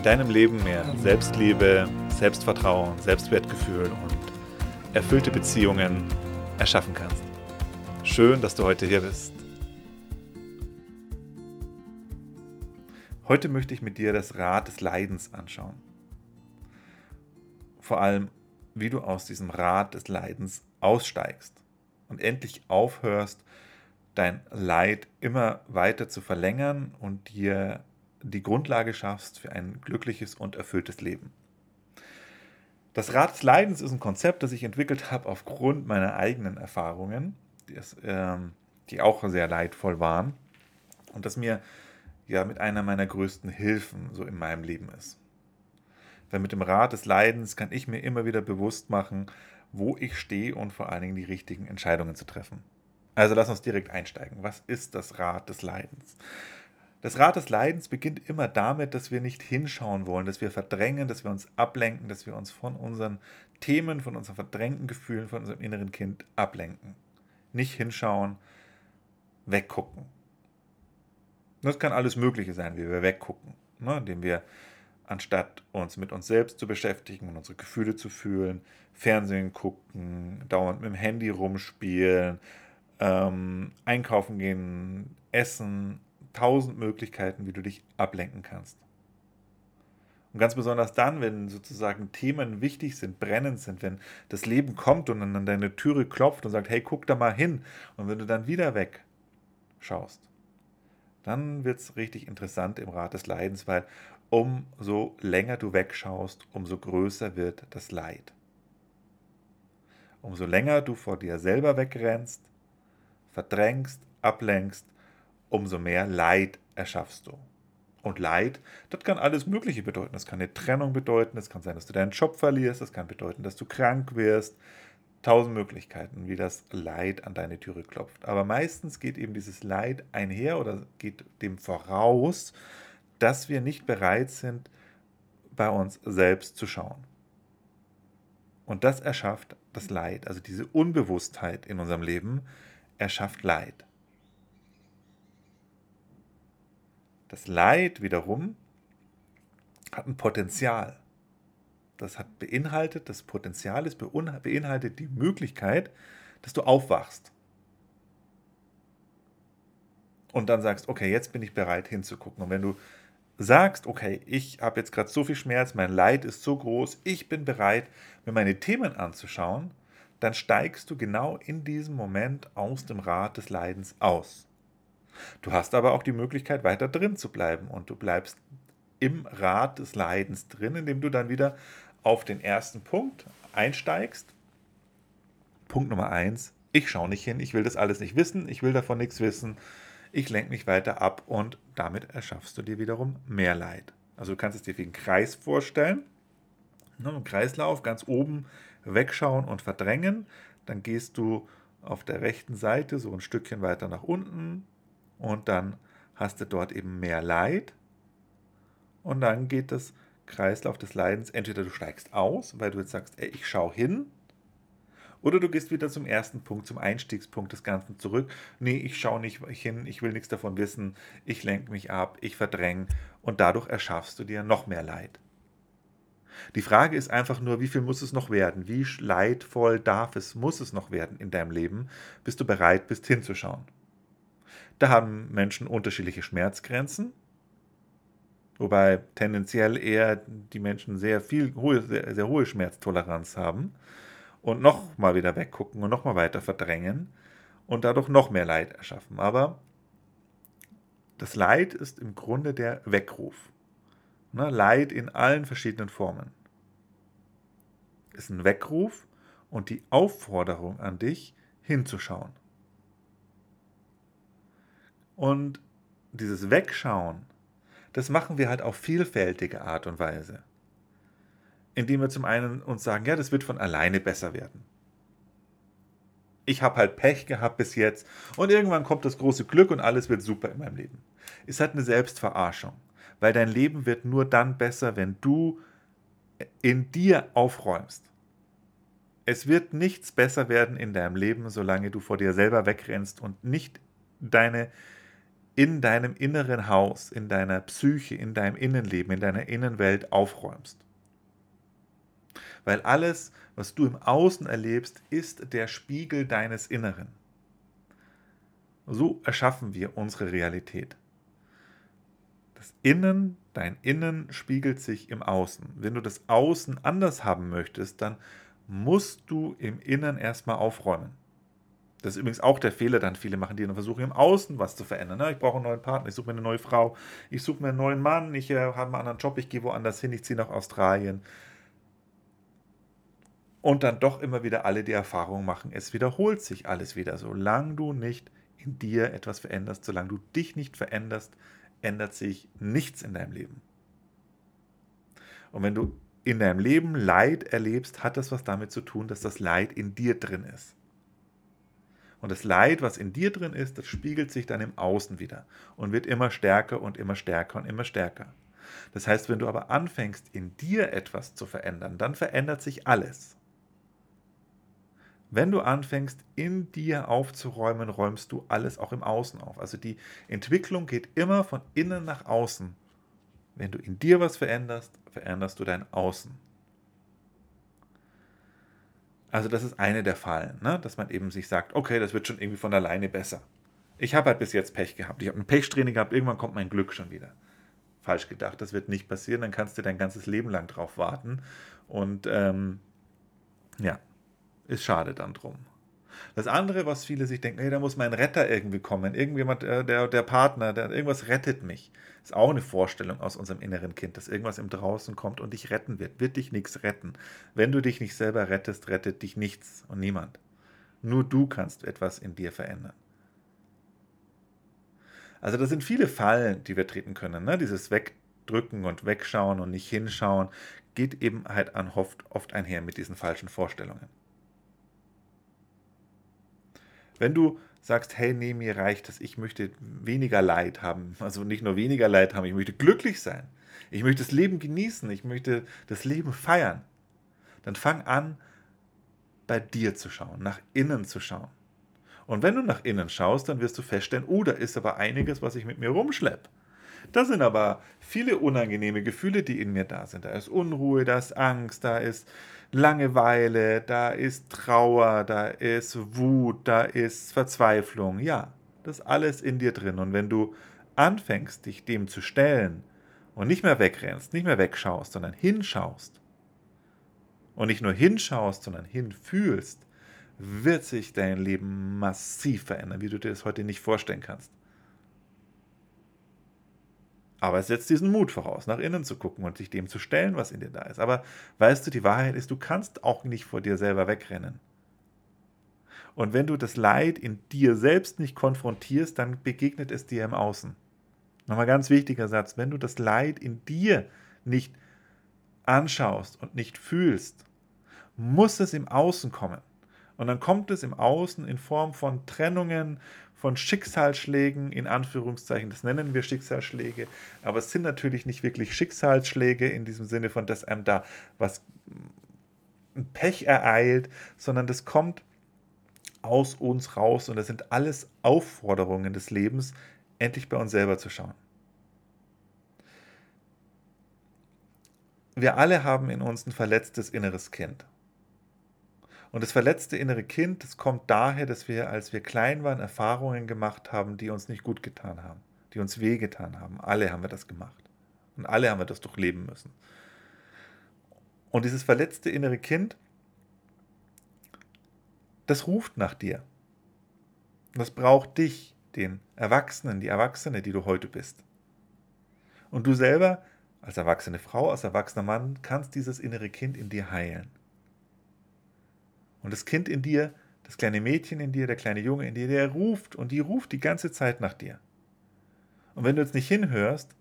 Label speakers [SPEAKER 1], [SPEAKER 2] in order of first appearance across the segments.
[SPEAKER 1] in deinem Leben mehr Selbstliebe, Selbstvertrauen, Selbstwertgefühl und erfüllte Beziehungen erschaffen kannst. Schön, dass du heute hier bist. Heute möchte ich mit dir das Rad des Leidens anschauen. Vor allem, wie du aus diesem Rad des Leidens aussteigst und endlich aufhörst, dein Leid immer weiter zu verlängern und dir die Grundlage schaffst für ein glückliches und erfülltes Leben. Das Rad des Leidens ist ein Konzept, das ich entwickelt habe aufgrund meiner eigenen Erfahrungen, die, es, ähm, die auch sehr leidvoll waren und das mir ja mit einer meiner größten Hilfen so in meinem Leben ist. Denn mit dem Rad des Leidens kann ich mir immer wieder bewusst machen, wo ich stehe und vor allen Dingen die richtigen Entscheidungen zu treffen. Also lass uns direkt einsteigen. Was ist das Rad des Leidens? Das Rad des Leidens beginnt immer damit, dass wir nicht hinschauen wollen, dass wir verdrängen, dass wir uns ablenken, dass wir uns von unseren Themen, von unseren verdrängten Gefühlen, von unserem inneren Kind ablenken. Nicht hinschauen, weggucken. Das kann alles Mögliche sein, wie wir weggucken, ne? indem wir anstatt uns mit uns selbst zu beschäftigen und unsere Gefühle zu fühlen, Fernsehen gucken, dauernd mit dem Handy rumspielen, ähm, einkaufen gehen, essen, tausend Möglichkeiten, wie du dich ablenken kannst. Und ganz besonders dann, wenn sozusagen Themen wichtig sind, brennend sind, wenn das Leben kommt und an deine Türe klopft und sagt, hey, guck da mal hin. Und wenn du dann wieder wegschaust, dann wird es richtig interessant im Rat des Leidens, weil umso länger du wegschaust, umso größer wird das Leid. Umso länger du vor dir selber wegrennst, verdrängst, ablenkst, umso mehr Leid erschaffst du. Und Leid, das kann alles Mögliche bedeuten. Das kann eine Trennung bedeuten, es kann sein, dass du deinen Job verlierst, es kann bedeuten, dass du krank wirst. Tausend Möglichkeiten, wie das Leid an deine Türe klopft. Aber meistens geht eben dieses Leid einher oder geht dem voraus, dass wir nicht bereit sind, bei uns selbst zu schauen. Und das erschafft das Leid, also diese Unbewusstheit in unserem Leben erschafft Leid. Das Leid wiederum hat ein Potenzial. Das hat beinhaltet, das Potenzial ist beinhaltet die Möglichkeit, dass du aufwachst. Und dann sagst, okay, jetzt bin ich bereit hinzugucken. Und wenn du sagst, okay, ich habe jetzt gerade so viel Schmerz, mein Leid ist so groß, ich bin bereit, mir meine Themen anzuschauen, dann steigst du genau in diesem Moment aus dem Rad des Leidens aus. Du hast aber auch die Möglichkeit, weiter drin zu bleiben und du bleibst im Rad des Leidens drin, indem du dann wieder auf den ersten Punkt einsteigst. Punkt Nummer eins, ich schaue nicht hin, ich will das alles nicht wissen, ich will davon nichts wissen, ich lenke mich weiter ab und damit erschaffst du dir wiederum mehr Leid. Also du kannst es dir wie einen Kreis vorstellen, ne, einen Kreislauf, ganz oben wegschauen und verdrängen, dann gehst du auf der rechten Seite so ein Stückchen weiter nach unten, und dann hast du dort eben mehr Leid und dann geht das Kreislauf des Leidens, entweder du steigst aus, weil du jetzt sagst, ey, ich schaue hin, oder du gehst wieder zum ersten Punkt, zum Einstiegspunkt des Ganzen zurück. Nee, ich schaue nicht hin, ich will nichts davon wissen, ich lenke mich ab, ich verdränge und dadurch erschaffst du dir noch mehr Leid. Die Frage ist einfach nur, wie viel muss es noch werden? Wie leidvoll darf es, muss es noch werden in deinem Leben, bis du bereit bist hinzuschauen? Da haben Menschen unterschiedliche Schmerzgrenzen, wobei tendenziell eher die Menschen sehr viel hohe, sehr, sehr hohe Schmerztoleranz haben und nochmal wieder weggucken und nochmal weiter verdrängen und dadurch noch mehr Leid erschaffen. Aber das Leid ist im Grunde der Weckruf. Ne? Leid in allen verschiedenen Formen. Ist ein Weckruf und die Aufforderung an dich hinzuschauen. Und dieses Wegschauen, das machen wir halt auf vielfältige Art und Weise. indem wir zum einen uns sagen, ja, das wird von alleine besser werden. Ich habe halt Pech gehabt bis jetzt und irgendwann kommt das große Glück und alles wird super in meinem Leben. Ist halt eine Selbstverarschung, weil dein Leben wird nur dann besser, wenn du in dir aufräumst. Es wird nichts besser werden in deinem Leben, solange du vor dir selber wegrennst und nicht deine in deinem inneren Haus, in deiner Psyche, in deinem Innenleben, in deiner Innenwelt aufräumst. Weil alles, was du im Außen erlebst, ist der Spiegel deines Inneren. So erschaffen wir unsere Realität. Das Innen, dein Innen spiegelt sich im Außen. Wenn du das Außen anders haben möchtest, dann musst du im Innen erstmal aufräumen. Das ist übrigens auch der Fehler, dann viele machen, die dann versuchen, im Außen was zu verändern. Ne? Ich brauche einen neuen Partner, ich suche mir eine neue Frau, ich suche mir einen neuen Mann, ich äh, habe einen anderen Job, ich gehe woanders hin, ich ziehe nach Australien. Und dann doch immer wieder alle die Erfahrung machen, es wiederholt sich alles wieder. Solange du nicht in dir etwas veränderst, solange du dich nicht veränderst, ändert sich nichts in deinem Leben. Und wenn du in deinem Leben Leid erlebst, hat das was damit zu tun, dass das Leid in dir drin ist. Und das Leid, was in dir drin ist, das spiegelt sich dann im Außen wieder und wird immer stärker und immer stärker und immer stärker. Das heißt, wenn du aber anfängst, in dir etwas zu verändern, dann verändert sich alles. Wenn du anfängst, in dir aufzuräumen, räumst du alles auch im Außen auf. Also die Entwicklung geht immer von innen nach außen. Wenn du in dir was veränderst, veränderst du dein Außen. Also das ist eine der Fallen, ne? dass man eben sich sagt, okay, das wird schon irgendwie von alleine besser. Ich habe halt bis jetzt Pech gehabt. Ich habe ein Pechsträhne gehabt, irgendwann kommt mein Glück schon wieder. Falsch gedacht, das wird nicht passieren, dann kannst du dein ganzes Leben lang drauf warten. Und ähm, ja, ist schade dann drum. Das andere, was viele sich denken, hey, da muss mein Retter irgendwie kommen, irgendjemand, äh, der, der Partner, der, irgendwas rettet mich. Ist auch eine Vorstellung aus unserem inneren Kind, dass irgendwas im Draußen kommt und dich retten wird. Wird dich nichts retten. Wenn du dich nicht selber rettest, rettet dich nichts und niemand. Nur du kannst etwas in dir verändern. Also das sind viele Fallen, die wir treten können. Ne? Dieses Wegdrücken und Wegschauen und nicht hinschauen geht eben halt an oft, oft einher mit diesen falschen Vorstellungen. Wenn du sagst, hey, nee, mir reicht das, ich möchte weniger Leid haben, also nicht nur weniger Leid haben, ich möchte glücklich sein, ich möchte das Leben genießen, ich möchte das Leben feiern, dann fang an, bei dir zu schauen, nach innen zu schauen. Und wenn du nach innen schaust, dann wirst du feststellen, oh, da ist aber einiges, was ich mit mir rumschleppe. Da sind aber viele unangenehme Gefühle, die in mir da sind. Da ist Unruhe, da ist Angst, da ist Langeweile, da ist Trauer, da ist Wut, da ist Verzweiflung. Ja, das ist alles in dir drin. Und wenn du anfängst, dich dem zu stellen und nicht mehr wegrennst, nicht mehr wegschaust, sondern hinschaust und nicht nur hinschaust, sondern hinfühlst, wird sich dein Leben massiv verändern, wie du dir das heute nicht vorstellen kannst. Aber es setzt diesen Mut voraus, nach innen zu gucken und sich dem zu stellen, was in dir da ist. Aber weißt du, die Wahrheit ist, du kannst auch nicht vor dir selber wegrennen. Und wenn du das Leid in dir selbst nicht konfrontierst, dann begegnet es dir im Außen. Nochmal ganz wichtiger Satz, wenn du das Leid in dir nicht anschaust und nicht fühlst, muss es im Außen kommen. Und dann kommt es im Außen in Form von Trennungen, von Schicksalsschlägen, in Anführungszeichen, das nennen wir Schicksalsschläge, aber es sind natürlich nicht wirklich Schicksalsschläge in diesem Sinne von, dass einem da was Pech ereilt, sondern das kommt aus uns raus und das sind alles Aufforderungen des Lebens, endlich bei uns selber zu schauen. Wir alle haben in uns ein verletztes inneres Kind. Und das verletzte innere Kind, das kommt daher, dass wir, als wir klein waren, Erfahrungen gemacht haben, die uns nicht gut getan haben, die uns wehgetan haben. Alle haben wir das gemacht. Und alle haben wir das durchleben müssen. Und dieses verletzte innere Kind, das ruft nach dir. Das braucht dich, den Erwachsenen, die Erwachsene, die du heute bist. Und du selber, als erwachsene Frau, als erwachsener Mann, kannst dieses innere Kind in dir heilen. Und das Kind in dir, das kleine Mädchen in dir, der kleine Junge in dir, der ruft und die ruft die ganze Zeit nach dir. Und wenn du jetzt nicht hinhörst,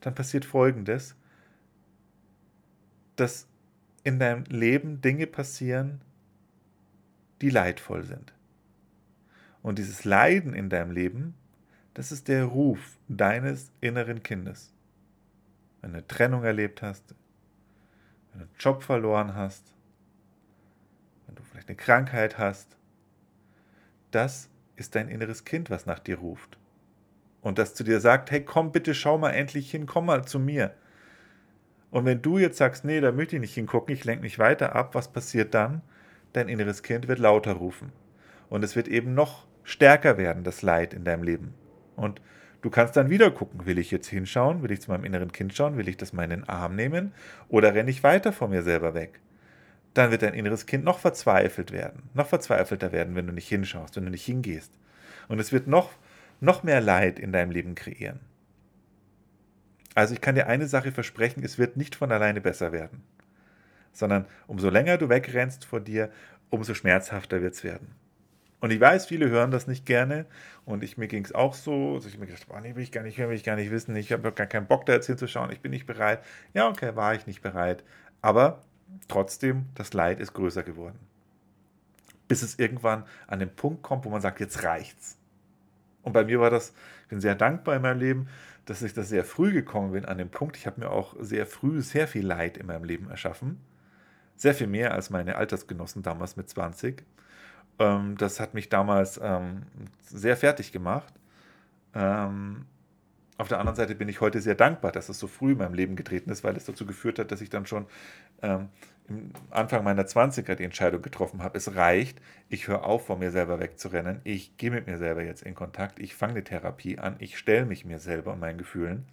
[SPEAKER 1] dann passiert Folgendes, dass in deinem Leben Dinge passieren, die leidvoll sind. Und dieses Leiden in deinem Leben, das ist der Ruf deines inneren Kindes. Wenn du eine Trennung erlebt hast, wenn du einen Job verloren hast, vielleicht eine Krankheit hast, das ist dein inneres Kind, was nach dir ruft. Und das zu dir sagt, hey, komm bitte, schau mal endlich hin, komm mal zu mir. Und wenn du jetzt sagst, nee, da möchte ich nicht hingucken, ich lenke mich weiter ab, was passiert dann? Dein inneres Kind wird lauter rufen. Und es wird eben noch stärker werden, das Leid in deinem Leben. Und du kannst dann wieder gucken, will ich jetzt hinschauen, will ich zu meinem inneren Kind schauen, will ich das mal in den Arm nehmen oder renne ich weiter von mir selber weg? Dann wird dein inneres Kind noch verzweifelt werden, noch verzweifelter werden, wenn du nicht hinschaust, wenn du nicht hingehst. Und es wird noch, noch mehr Leid in deinem Leben kreieren. Also ich kann dir eine Sache versprechen, es wird nicht von alleine besser werden, sondern umso länger du wegrennst vor dir, umso schmerzhafter wird es werden. Und ich weiß, viele hören das nicht gerne und ich, mir ging es auch so, dass ich mir gedacht habe, oh, nee, will ich gar nicht hören, will ich gar nicht wissen, ich habe gar keinen Bock da jetzt hinzuschauen, ich bin nicht bereit. Ja, okay, war ich nicht bereit. Aber trotzdem, das Leid ist größer geworden. Bis es irgendwann an den Punkt kommt, wo man sagt, jetzt reicht's. Und bei mir war das, ich bin sehr dankbar in meinem Leben, dass ich das sehr früh gekommen bin an dem Punkt. Ich habe mir auch sehr früh sehr viel Leid in meinem Leben erschaffen. Sehr viel mehr als meine Altersgenossen damals mit 20. Ähm, das hat mich damals ähm, sehr fertig gemacht. Auf der anderen Seite bin ich heute sehr dankbar, dass es so früh in meinem Leben getreten ist, weil es dazu geführt hat, dass ich dann schon ähm, Anfang meiner 20er die Entscheidung getroffen habe, es reicht, ich höre auf, vor mir selber wegzurennen, ich gehe mit mir selber jetzt in Kontakt, ich fange eine Therapie an, ich stelle mich mir selber und meinen Gefühlen.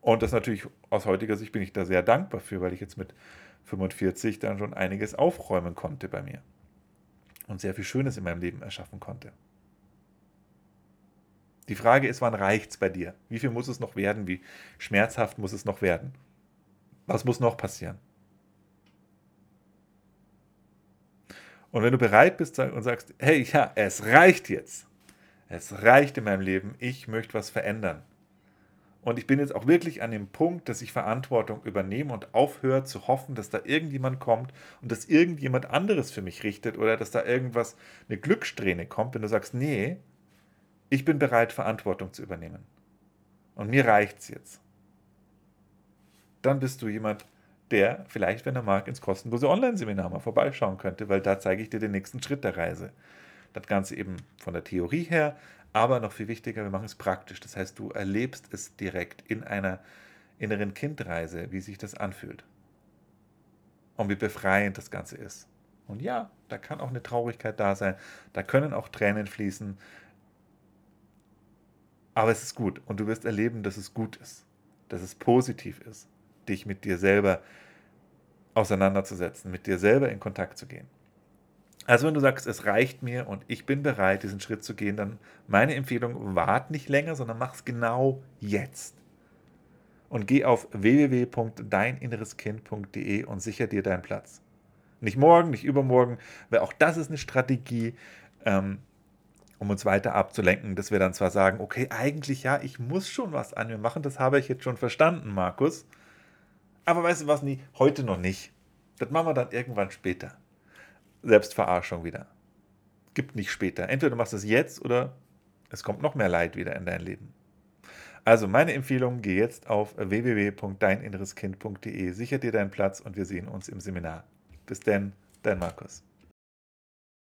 [SPEAKER 1] Und das natürlich aus heutiger Sicht bin ich da sehr dankbar für, weil ich jetzt mit 45 dann schon einiges aufräumen konnte bei mir und sehr viel Schönes in meinem Leben erschaffen konnte. Die Frage ist, wann reicht es bei dir? Wie viel muss es noch werden? Wie schmerzhaft muss es noch werden? Was muss noch passieren? Und wenn du bereit bist und sagst, hey, ja, es reicht jetzt. Es reicht in meinem Leben. Ich möchte was verändern. Und ich bin jetzt auch wirklich an dem Punkt, dass ich Verantwortung übernehme und aufhöre zu hoffen, dass da irgendjemand kommt und dass irgendjemand anderes für mich richtet oder dass da irgendwas, eine Glückssträhne kommt, wenn du sagst, nee, ich bin bereit, Verantwortung zu übernehmen. Und mir reicht es jetzt. Dann bist du jemand, der vielleicht, wenn er mag, ins kostenlose Online-Seminar mal vorbeischauen könnte, weil da zeige ich dir den nächsten Schritt der Reise. Das Ganze eben von der Theorie her, aber noch viel wichtiger, wir machen es praktisch. Das heißt, du erlebst es direkt in einer inneren Kindreise, wie sich das anfühlt. Und wie befreiend das Ganze ist. Und ja, da kann auch eine Traurigkeit da sein, da können auch Tränen fließen, aber es ist gut und du wirst erleben, dass es gut ist, dass es positiv ist, dich mit dir selber auseinanderzusetzen, mit dir selber in Kontakt zu gehen. Also wenn du sagst, es reicht mir und ich bin bereit, diesen Schritt zu gehen, dann meine Empfehlung, wart nicht länger, sondern mach es genau jetzt. Und geh auf www.deininnereskind.de und sicher dir deinen Platz. Nicht morgen, nicht übermorgen, weil auch das ist eine Strategie. Ähm, um uns weiter abzulenken, dass wir dann zwar sagen, okay, eigentlich ja, ich muss schon was an mir machen, das habe ich jetzt schon verstanden, Markus. Aber weißt du was, nie, heute noch nicht. Das machen wir dann irgendwann später. Selbstverarschung wieder. Gibt nicht später. Entweder du machst es jetzt oder es kommt noch mehr Leid wieder in dein Leben. Also meine Empfehlung, geh jetzt auf www.deininnereskind.de, sicher dir deinen Platz und wir sehen uns im Seminar. Bis denn, dein Markus.